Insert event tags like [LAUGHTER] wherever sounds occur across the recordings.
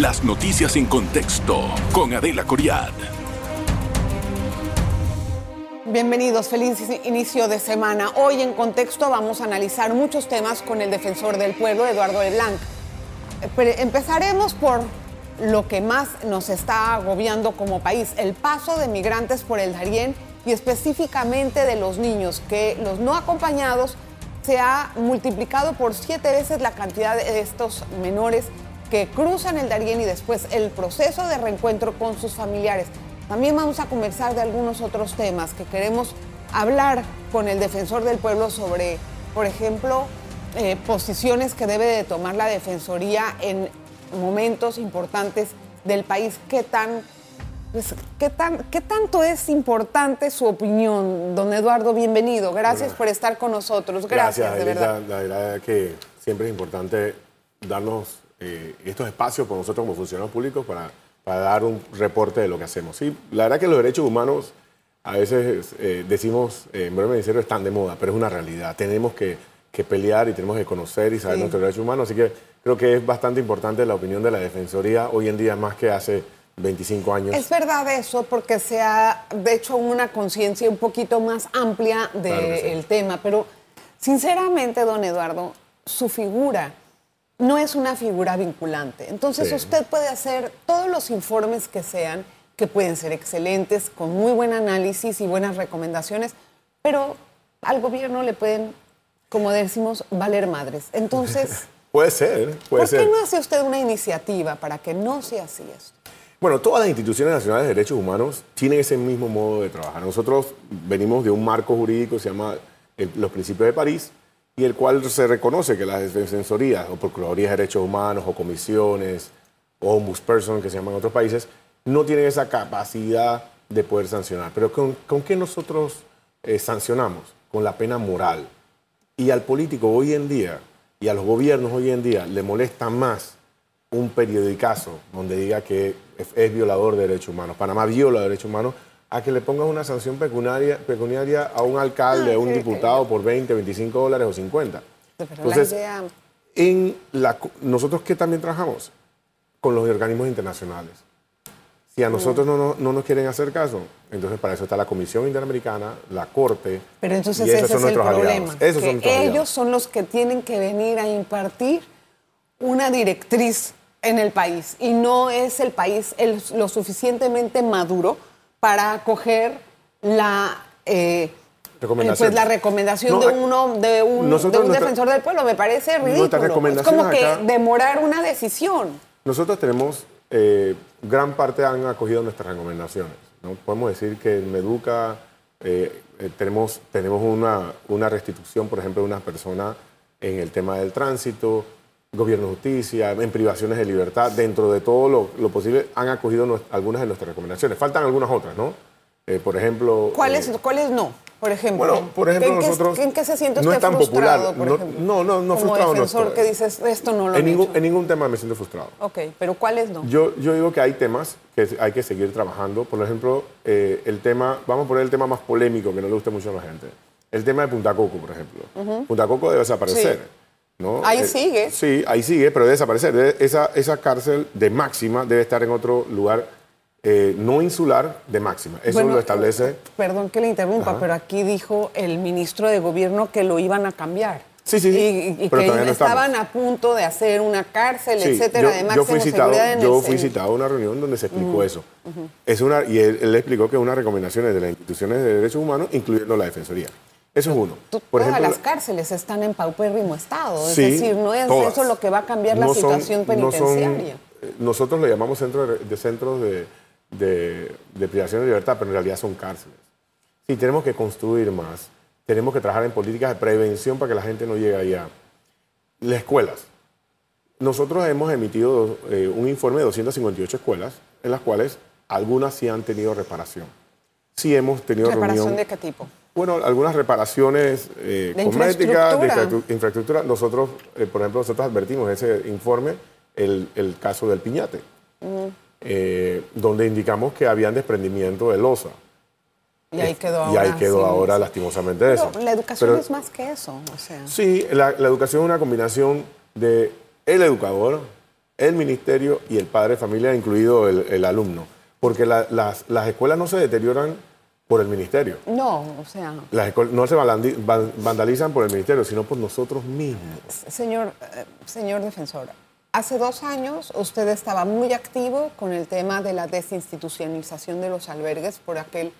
Las noticias en contexto con Adela Coriad. Bienvenidos, feliz inicio de semana. Hoy en contexto vamos a analizar muchos temas con el defensor del pueblo, Eduardo Leblanc. Empezaremos por lo que más nos está agobiando como país, el paso de migrantes por el Darién y específicamente de los niños, que los no acompañados se ha multiplicado por siete veces la cantidad de estos menores que cruzan el Darién y después el proceso de reencuentro con sus familiares. También vamos a conversar de algunos otros temas que queremos hablar con el defensor del pueblo sobre, por ejemplo, eh, posiciones que debe de tomar la Defensoría en momentos importantes del país. ¿Qué tan, pues, qué tan, qué tanto es importante su opinión, don Eduardo? Bienvenido. Gracias por estar con nosotros. Gracias, de verdad. La verdad es que siempre es importante darnos eh, estos espacios por nosotros como funcionarios públicos para para dar un reporte de lo que hacemos. Sí, la verdad que los derechos humanos a veces eh, decimos, eh, en breve ministerio están de moda, pero es una realidad. Tenemos que, que pelear y tenemos que conocer y saber nuestros derechos humanos. Así que creo que es bastante importante la opinión de la Defensoría hoy en día más que hace 25 años. Es verdad eso, porque se ha de hecho una conciencia un poquito más amplia del tema, pero sinceramente, don Eduardo, su figura no es una figura vinculante. Entonces usted puede hacer todos los informes que sean, que pueden ser excelentes, con muy buen análisis y buenas recomendaciones, pero al gobierno le pueden, como decimos, valer madres. Entonces... [LAUGHS] puede ser, puede ¿Por qué no hace usted una iniciativa para que no sea así esto? Bueno, todas las instituciones nacionales de derechos humanos tienen ese mismo modo de trabajar. Nosotros venimos de un marco jurídico que se llama los principios de París, y el cual se reconoce que las defensorías o procuradurías de derechos humanos o comisiones o ombudsperson que se llaman en otros países no tienen esa capacidad de poder sancionar. Pero ¿con, qué nosotros eh, sancionamos? Con la pena moral. Y al político hoy en día y a los gobiernos hoy en día le molesta más un periodicazo donde diga que es, violador de derechos humanos. Panamá viola derechos humanos a que le pongas una sanción pecuniaria, pecuniaria a un alcalde, a un diputado por 20, 25 dólares o 50. Entonces, en la, nosotros que también trabajamos con los organismos internacionales. Si a mm. nosotros no, no, nos quieren hacer caso, entonces para eso está la Comisión Interamericana, la Corte. Pero entonces ese es el problema. que ellos son los que tienen que venir a impartir una directriz en el país y no es el país lo suficientemente maduro para acoger la, eh, pues, la recomendación de, uno, de un, defensor del pueblo. Me parece ridículo. Es como que demorar una decisión. Nosotros tenemos, eh, gran parte han acogido nuestras recomendaciones. ¿no? Podemos decir que en Meduca eh, tenemos, tenemos una, una restitución, por ejemplo, de una persona en el tema del tránsito, gobierno de justicia, en privaciones de libertad, dentro de todo lo, posible, han acogido algunas de nuestras recomendaciones. Faltan algunas otras, ¿no? Eh, por ejemplo... ¿Cuáles, eh, ¿Cuáles no? Por ejemplo, bueno, por ejemplo, ¿en nosotros... Qué, ¿En qué se siente usted no es tan frustrado, popular. no, no, no, Como frustrado defensor no que dices, esto no lo en ningún, en ningún tema me siento frustrado. Ok, pero ¿cuáles no? Yo, yo digo que hay temas que hay que seguir trabajando. Por ejemplo, eh, el tema, vamos a poner el tema más polémico que no le guste mucho a la gente. El tema de Punta Coco, por ejemplo. Punta Coco debe desaparecer. Ahí eh, sigue. Sí, ahí sigue, pero debe desaparecer. esa, esa cárcel de máxima debe estar en otro lugar eh, no insular de máxima. Eso lo establece. Perdón que le interrumpa, pero aquí dijo el ministro de Gobierno que lo iban a cambiar. Sí, sí, sí. Y, que estaban a punto de hacer una cárcel, etcétera, de máxima yo fui citado, Yo fui citado a una reunión donde se explicó eso. es una, y él, él, explicó que es una recomendación de las instituciones de derechos humanos, incluyendo la Defensoría. Eso es uno. Por todas las cárceles están en paupérrimo estado. Es decir, no es eso lo que va a cambiar la situación penitenciaria. Eh, nosotros le llamamos centros de, centros de, de, privación de libertad, pero en realidad son cárceles. Sí, tenemos que construir más. Tenemos que trabajar en políticas de prevención para que la gente no llegue allá. Las escuelas. Nosotros hemos emitido eh, un informe de 258 escuelas, en las cuales algunas sí han tenido reparación. Sí hemos tenido ¿Reparación de qué tipo? Bueno, algunas reparaciones eh, cosméticas, de infraestructura. Nosotros, eh, por ejemplo, nosotros advertimos en ese informe el, caso del piñate, eh, donde indicamos que habían desprendimiento de losa. Y ahí quedó ahora. Y ahí quedó ahora lastimosamente eso. La educación es más que eso. O sea. Sí, la, educación es una combinación de el educador, el ministerio y el padre de familia, incluido el, el alumno. Porque la- las, las escuelas no se deterioran por el ministerio. No, o sea, Las no se vandalizan por el ministerio, sino por nosotros mismos. señor, eh, señor defensor, hace dos años usted estaba muy activo con el tema de la desinstitucionalización de los albergues por aquel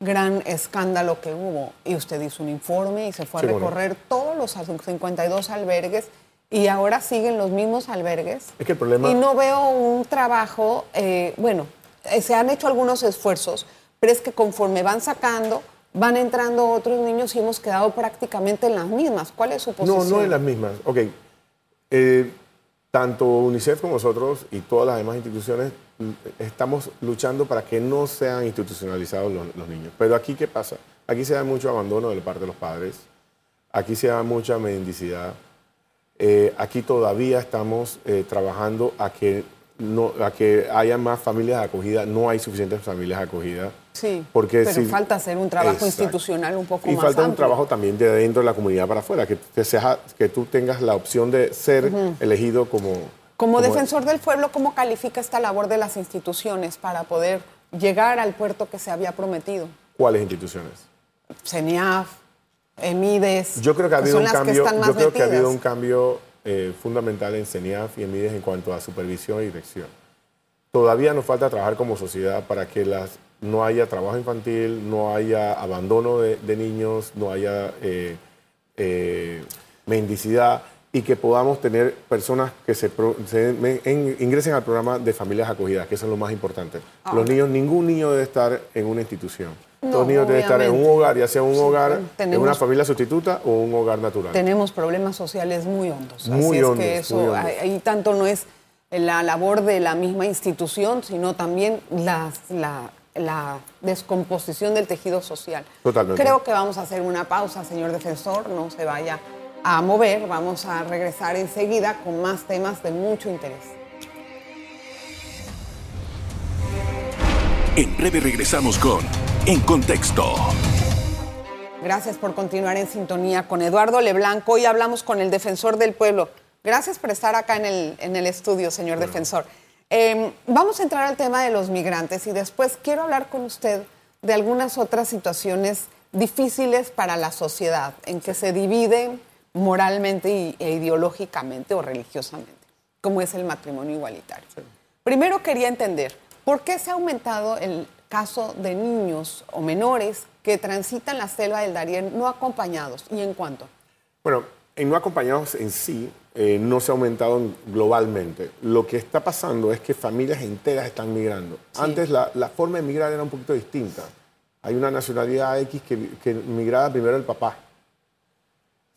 gran escándalo que hubo. Y usted hizo un informe y se fue a Sí, cómo no. recorrer todos los 52 albergues y ahora siguen los mismos albergues. Es que el problema- Y no veo un trabajo, eh, bueno, eh, se han hecho algunos esfuerzos, pero es que conforme van sacando, van entrando otros niños y hemos quedado prácticamente en las mismas. ¿Cuál es su No, posición? no en las mismas. Ok. Eh, tanto UNICEF como nosotros y todas las demás instituciones mm, estamos luchando para que no sean institucionalizados los, los niños. Pero aquí, ¿qué pasa? Aquí se da mucho abandono de parte de los padres. Aquí se da mucha mendicidad. Eh, aquí todavía estamos eh, trabajando a que, no, a que haya más familias de acogida. No hay suficientes familias de acogida. Sí, Porque pero si- falta hacer un trabajo Exacto. institucional un poco y más falta un trabajo también de dentro de la comunidad para afuera, que, te seas- que tú tengas la opción de ser elegido como... Como defensor del pueblo, ¿cómo califica esta labor de las instituciones para poder llegar al puerto que se había prometido? ¿Cuáles instituciones? CENIAF, EMIDES, Yo creo que ha habido un que cambio, yo creo que ha habido un cambio eh, fundamental en CENIAF y en MIDES en cuanto a supervisión y dirección. Todavía nos falta trabajar como sociedad para que las, no haya trabajo infantil, no haya abandono de, de niños, no haya eh, eh, mendicidad y que podamos tener personas que se, se en- ingresen al programa de familias acogidas, que eso es lo más importante. Los niños, ningún niño debe estar en una institución. No, Todos los niños deben estar en un hogar, ya sea un Sí, hogar, en una familia sustituta o un hogar natural. Tenemos problemas sociales muy hondos. Muy Así hondos, es que eso, muy hondos. ahí- ahí tanto no es la labor de la misma institución, sino también las- la, la descomposición del tejido social. Totalmente. Creo que vamos a hacer una pausa, señor defensor, no se vaya a mover, vamos a regresar enseguida con más temas de mucho interés. En breve regresamos con En Contexto. Gracias por continuar en sintonía con Eduardo Leblanc. Hoy hablamos con el defensor del pueblo. Gracias por estar acá en el, en el estudio, señor defensor. Eh, vamos a entrar al tema de los migrantes y después quiero hablar con usted de algunas otras situaciones difíciles para la sociedad, en que se dividen moralmente e ideológicamente o religiosamente, como es el matrimonio igualitario. Primero quería entender, ¿por qué se ha aumentado el caso de niños o menores que transitan la selva del Darién no acompañados? ¿Y en cuánto? Bueno, en no acompañados en sí eh, no se ha aumentado en- globalmente. Lo que está pasando es que familias enteras están migrando. Antes la, la forma de migrar era un poquito distinta. Hay una nacionalidad X que, que migraba primero el papá.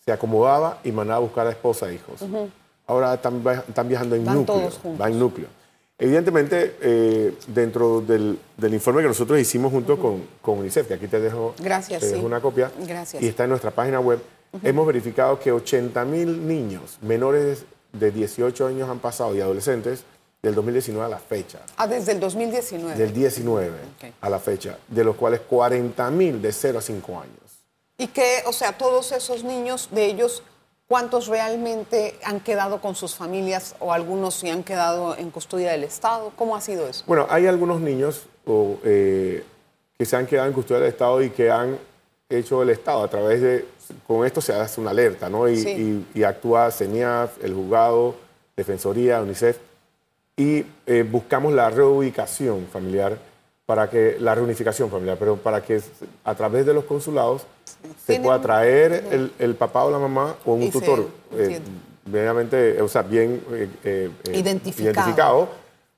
Se acomodaba y mandaba a buscar a esposa e hijos. Ahora están, están viajando en Van núcleo. todos juntos. Van en núcleo. Evidentemente, eh, dentro del, del informe que nosotros hicimos junto con, con UNICEF, que aquí te dejo, Gracias, te dejo sí. una copia, Gracias. y está en nuestra página web, hemos verificado que 80 mil niños menores de 18 años han pasado y adolescentes del 2019 a la fecha, Ah, desde el 2019. del 19 Ok. a la fecha, de los cuales 40 mil de 0 a 5 años. Y que, o sea, todos esos niños, de ellos, ¿cuántos realmente han quedado con sus familias o algunos sí han quedado en custodia del Estado? ¿Cómo ha sido eso? Bueno, hay algunos niños o, eh, que se han quedado en custodia del Estado y que han hecho el Estado a través de, con esto se hace una alerta, ¿no? Y, Sí. y- y actúa CENIAF, el juzgado, Defensoría, UNICEF, y eh, buscamos la reubicación familiar para que, la reunificación familiar, pero para que a través de los consulados se pueda traer el, el papá o la mamá o un tutor eh, medianamente, o sea, bien eh, eh, eh, Identificado. identificado,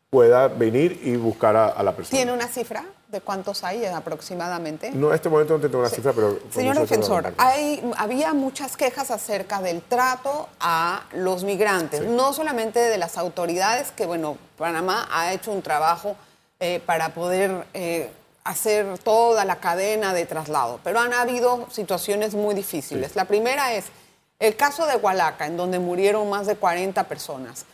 pueda venir y buscar a, a la persona. ¿Tiene una cifra de cuántos hay aproximadamente? No, en este momento no tengo una cifra, pero... Señor defensor, hay, había muchas quejas acerca del trato a los migrantes, no solamente de las autoridades, que bueno, Panamá ha hecho un trabajo eh, para poder eh, hacer toda la cadena de traslado, pero han habido situaciones muy difíciles. La primera es el caso de Hualaca, en donde murieron más de 40 personas.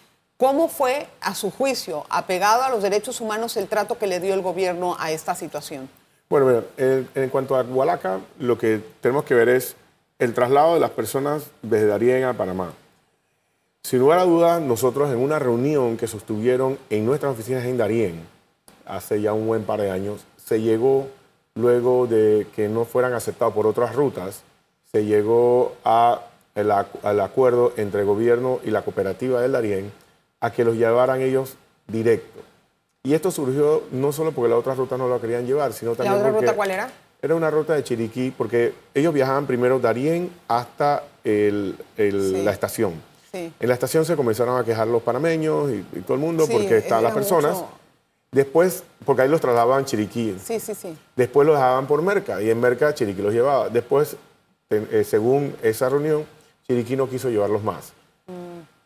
¿Cómo fue, a su juicio, apegado a los derechos humanos el trato que le dio el gobierno a esta situación? Bueno, en, cuanto a Hualaca, lo que tenemos que ver es el traslado de las personas desde Darien a Panamá. Sin lugar a dudas, nosotros en una reunión que sostuvieron en nuestras oficinas en Darién, hace ya un buen par de años, se llegó, luego de que no fueran aceptados por otras rutas, se llegó al acuerdo entre el gobierno y la cooperativa del Darién a que los llevaran ellos directo. Y esto surgió no solo porque la otra ruta no lo querían llevar, sino también ¿La otra porque ruta cuál era? era una ruta de Chiriquí, porque ellos viajaban primero Darién hasta el- el- Sí. la estación. Sí. En la estación se comenzaron a quejar los panameños y, y todo el mundo Sí, porque estaban las personas. mucho- Después, porque ahí los trasladaban a Chiriquí. Sí, sí, sí. Después los dejaban por Merca y en Merca Chiriquí los llevaba. Después, eh, según esa reunión, Chiriquí no quiso llevarlos más.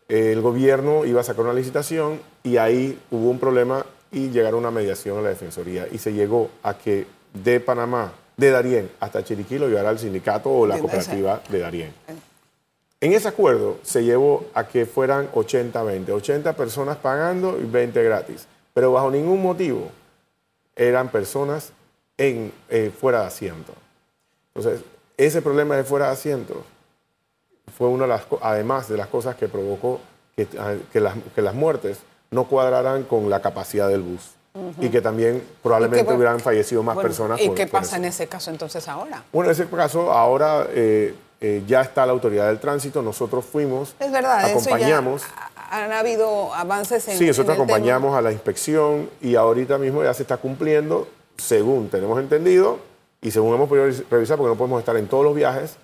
El gobierno iba a sacar una licitación y ahí hubo un problema y llegaron a una mediación a la Defensoría y se llegó a que de Panamá, de Darién hasta Chiriquí lo llevara el sindicato o la cooperativa de Darién. En ese acuerdo se llevó a que fueran 80-20, 80 personas pagando y 20 gratis, pero bajo ningún motivo eran personas en, eh, fuera de asiento. Entonces, ese problema de fuera de asiento fue una de las, además de las cosas que provocó que, ah, que las, que las muertes no cuadraran con la capacidad del bus y que también probablemente hubieran fallecido más Bueno, personas. ¿Y por- qué pasa en ese caso entonces ahora? Bueno, en ese caso, ahora eh, eh, ya está la autoridad del tránsito, nosotros fuimos, Es verdad, acompañamos. eso ya ha- han habido avances en Sí, nosotros en el tema. acompañamos a la inspección y ahorita mismo ya se está cumpliendo, según tenemos entendido y según hemos podido revisar, porque no podemos estar en todos los viajes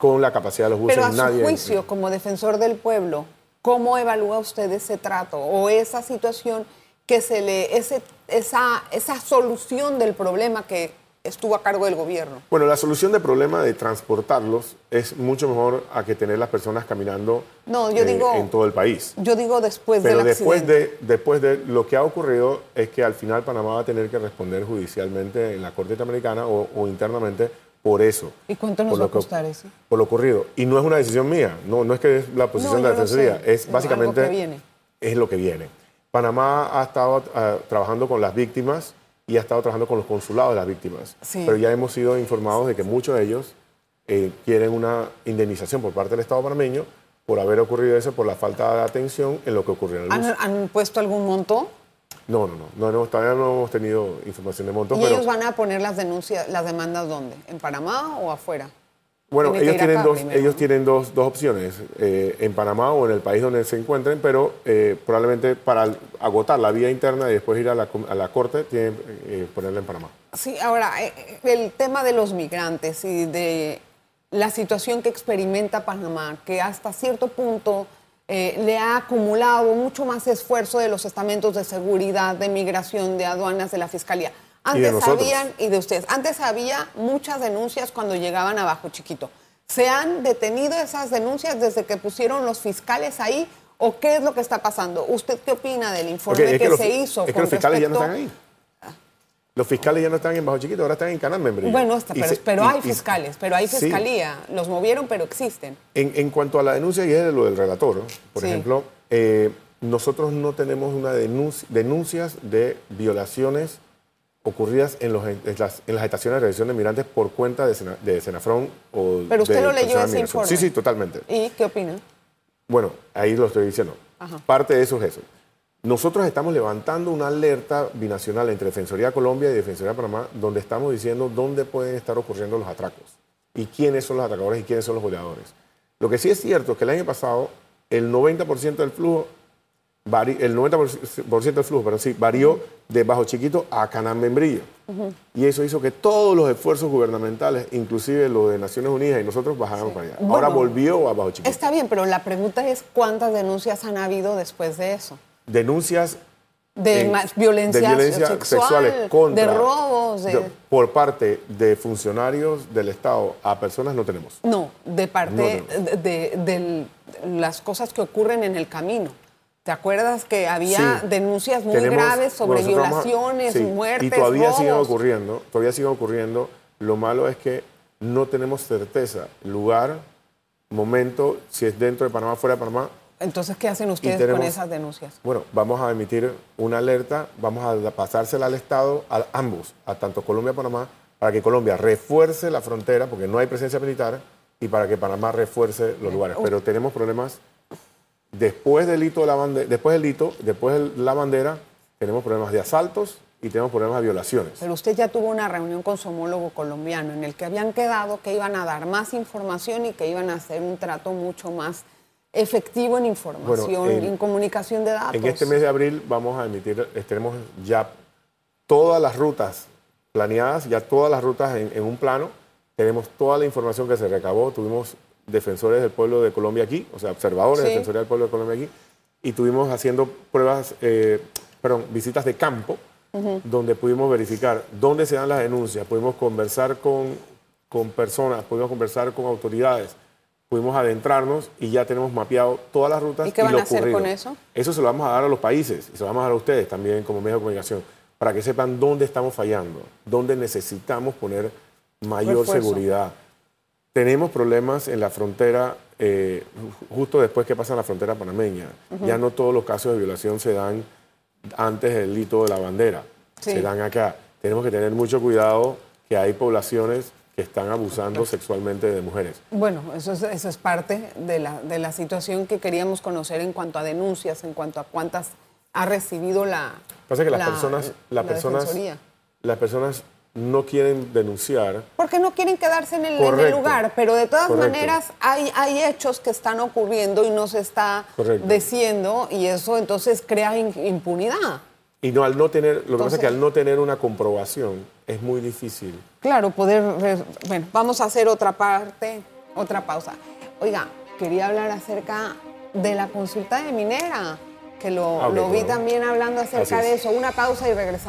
con la capacidad de los buses. Pero a su juicio, como defensor del pueblo, ¿cómo evalúa usted ese trato o esa situación que se le, ese, esa, esa solución del problema que estuvo a cargo del gobierno? Bueno, la solución del problema de transportarlos es mucho mejor a que tener las personas caminando No, yo eh, digo- en todo el país. Yo digo después Pero del después accidente. de, después de lo que ha ocurrido es que al final Panamá va a tener que responder judicialmente en la Corte Interamericana o, o internamente por eso. ¿Y cuánto nos va a costar eso? Por lo ocurrido. Y no es una decisión mía, no, no es que es la posición No, de la. Defensoría, es Algo básicamente que viene. es lo que viene. Panamá ha estado ah, trabajando con las víctimas y ha estado trabajando con los consulados de las víctimas. Sí. Pero ya hemos sido informados de que muchos de ellos eh, quieren una indemnización por parte del Estado panameño por haber ocurrido eso, por la falta de atención en lo que ocurrió en el bus. ¿Han, han puesto algún monto? No, no, no, no, no, todavía no hemos tenido información de montos, ¿Y pero ellos van a poner las denuncias, las demandas dónde? ¿En Panamá o afuera? bueno, ellos tienen, dos, primero, ellos ¿no? tienen dos, dos opciones, eh, en Panamá o en el país donde se encuentren, pero eh, probablemente para agotar la vía interna y después ir a la, a la corte, tienen que ponerla en Panamá. Sí, ahora, eh, eh, el tema de los migrantes y de la situación que experimenta Panamá, que hasta cierto punto eh, le ha acumulado mucho más esfuerzo de los estamentos de seguridad, de migración, de aduanas, de la fiscalía. Y Antes nosotros. habían, y de ustedes, antes había muchas denuncias cuando llegaban a Bajo Chiquito. ¿Se han detenido esas denuncias desde que pusieron los fiscales ahí? ¿O qué es lo que está pasando? ¿Usted qué opina del informe es que, los, se hizo? es que los fiscales ya no están ahí. Los fiscales ya no están en Bajo Chiquito, ahora están en Canal Membrillo. Bueno, está, pero, se- pero y- hay fiscales, pero hay Sí. fiscalía. Los movieron, pero existen. En, en cuanto a la denuncia, y es de lo del relator, por Sí. ejemplo, eh, nosotros no tenemos una denuncia, denuncias de violaciones ocurridas en, los, en, las, en las estaciones de recepción de migrantes por cuenta de, Sena- de Senafrón o Pero usted de lo leyó ese informe. Sí, sí, totalmente. ¿Y qué opina? Bueno, ahí lo estoy diciendo. Ajá. Parte de eso es eso. Nosotros estamos levantando una alerta binacional entre Defensoría Colombia y Defensoría Panamá, donde estamos diciendo dónde pueden estar ocurriendo los atracos y quiénes son los atracadores y quiénes son los goleadores. Lo que sí es cierto es que el año pasado el 90% del flujo, el 90% del flujo, pero sí, varió de Bajo Chiquito a Canán Membrillo. Y eso hizo que todos los esfuerzos gubernamentales, inclusive los de Naciones Unidas y nosotros, bajáramos para allá. Ahora volvió a Bajo Chiquito. Está bien, pero la pregunta es cuántas denuncias han habido después de eso. Denuncias De en- violencia, de violencia sexual, sexuales contra, de robos, de... por parte de funcionarios del Estado a personas no tenemos. No, de parte No, De, de- las cosas que ocurren en el camino. ¿Te acuerdas que había Sí. denuncias muy Tenemos- graves sobre bueno, violaciones, sí, muertes, Y todavía siguen robos? ocurriendo, todavía siguen ocurriendo. Lo malo es que no tenemos certeza, lugar, momento, si es dentro de Panamá, fuera de Panamá. Entonces, ¿qué hacen ustedes con esas denuncias? Bueno, vamos a emitir una alerta, vamos a pasársela al Estado, a ambos, a tanto Colombia como Panamá, para que Colombia refuerce la frontera, porque no hay presencia militar, y para que Panamá refuerce los lugares. Pero tenemos problemas Después del hito de la bandera, después del hito, después de la bandera, tenemos problemas de asaltos y tenemos problemas de violaciones. Pero usted ya tuvo una reunión con su homólogo colombiano en el que habían quedado que iban a dar más información y que iban a hacer un trato mucho más efectivo en información, Bueno, en- en comunicación de datos. En este mes de abril vamos a emitir, tenemos ya todas las rutas planeadas, ya todas las rutas en, en un plano, tenemos toda la información que se recabó, tuvimos defensores del pueblo de Colombia aquí, o sea, observadores, Sí. defensores del pueblo de Colombia aquí, y tuvimos haciendo pruebas, eh, perdón, visitas de campo, donde pudimos verificar dónde se dan las denuncias, pudimos conversar con, con personas, pudimos conversar con autoridades, pudimos adentrarnos y ya tenemos mapeado todas las rutas. ¿Y qué van lo a hacer ocurrido. con eso? Eso se lo vamos a dar a los países y se lo vamos a dar a ustedes también como medio de comunicación, para que sepan dónde estamos fallando, dónde necesitamos poner mayor Refuerzo. seguridad. Tenemos problemas en la frontera, eh, ju- justo después que pasa la frontera panameña. Ya no todos los casos de violación se dan antes del hito de la bandera, Sí. se dan acá. Tenemos que tener mucho cuidado que hay poblaciones que están abusando sexualmente de mujeres. Bueno, eso es, eso es parte de la, de la situación que queríamos conocer en cuanto a denuncias, en cuanto a cuántas ha recibido la. Pasa que las la- personas, las la personas, Defensoría. las personas no quieren denunciar Porque no quieren quedarse en el, en el Correcto. lugar, pero de todas Correcto. maneras hay, hay hechos que están ocurriendo y no se está Correcto. diciendo y eso entonces crea impunidad. Y no al no tener, lo que pasa es que al no tener una comprobación es muy difícil. Claro, poder... Bueno, vamos a hacer otra parte, otra pausa. Oiga, quería hablar acerca de la consulta de minera, que lo, Ah, lo vi claro. también hablando acerca de es. eso. Una pausa y regresamos.